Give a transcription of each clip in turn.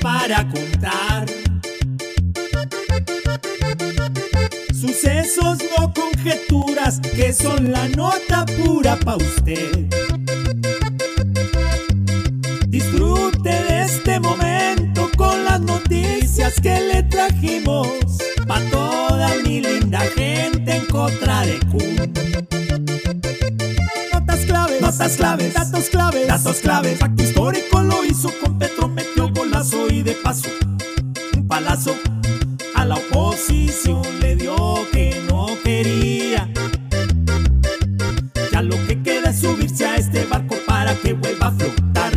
para contar. Sucesos, no conjeturas, que son la nota pura pa' usted. Disfrute de este momento con las noticias que le trajimos pa' toda mi linda gente en contra de Kun. Notas claves, datos claves, datos claves. Facto histórico lo hizo con Petro, metió golazo y de paso un palazo a la oposición le dio que no quería. Ya lo que queda es subirse a este barco para que vuelva a flotar.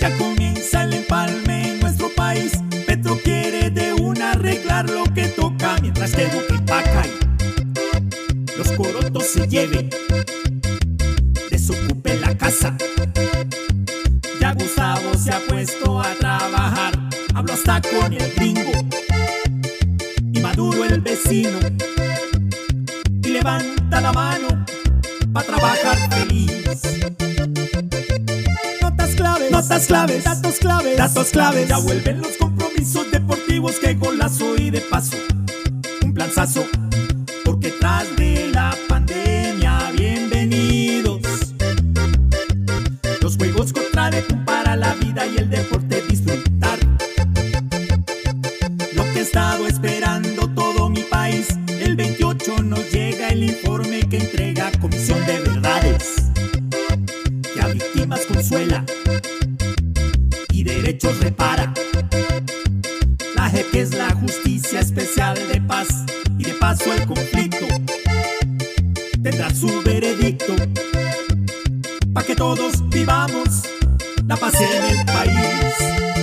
Ya comienza el empalme en nuestro país. Petro quiere de una arreglar lo que toca mientras que Duque paca y los corotos se lleve. Desocupe la casa. Ya Gustavo se ha puesto a trabajar. Hablo hasta con el gringo y Maduro el vecino. Y levanta la mano para trabajar feliz. Notas claves, notas claves, datos claves, datos claves. Ya vuelven los compromisos deportivos que golazo y de paso un planzazo. El informe que entrega Comisión de Verdades. Que a víctimas consuela y derechos repara. La JEP es la justicia especial de paz y de paso el conflicto tendrá su veredicto para que todos vivamos la paz en el país.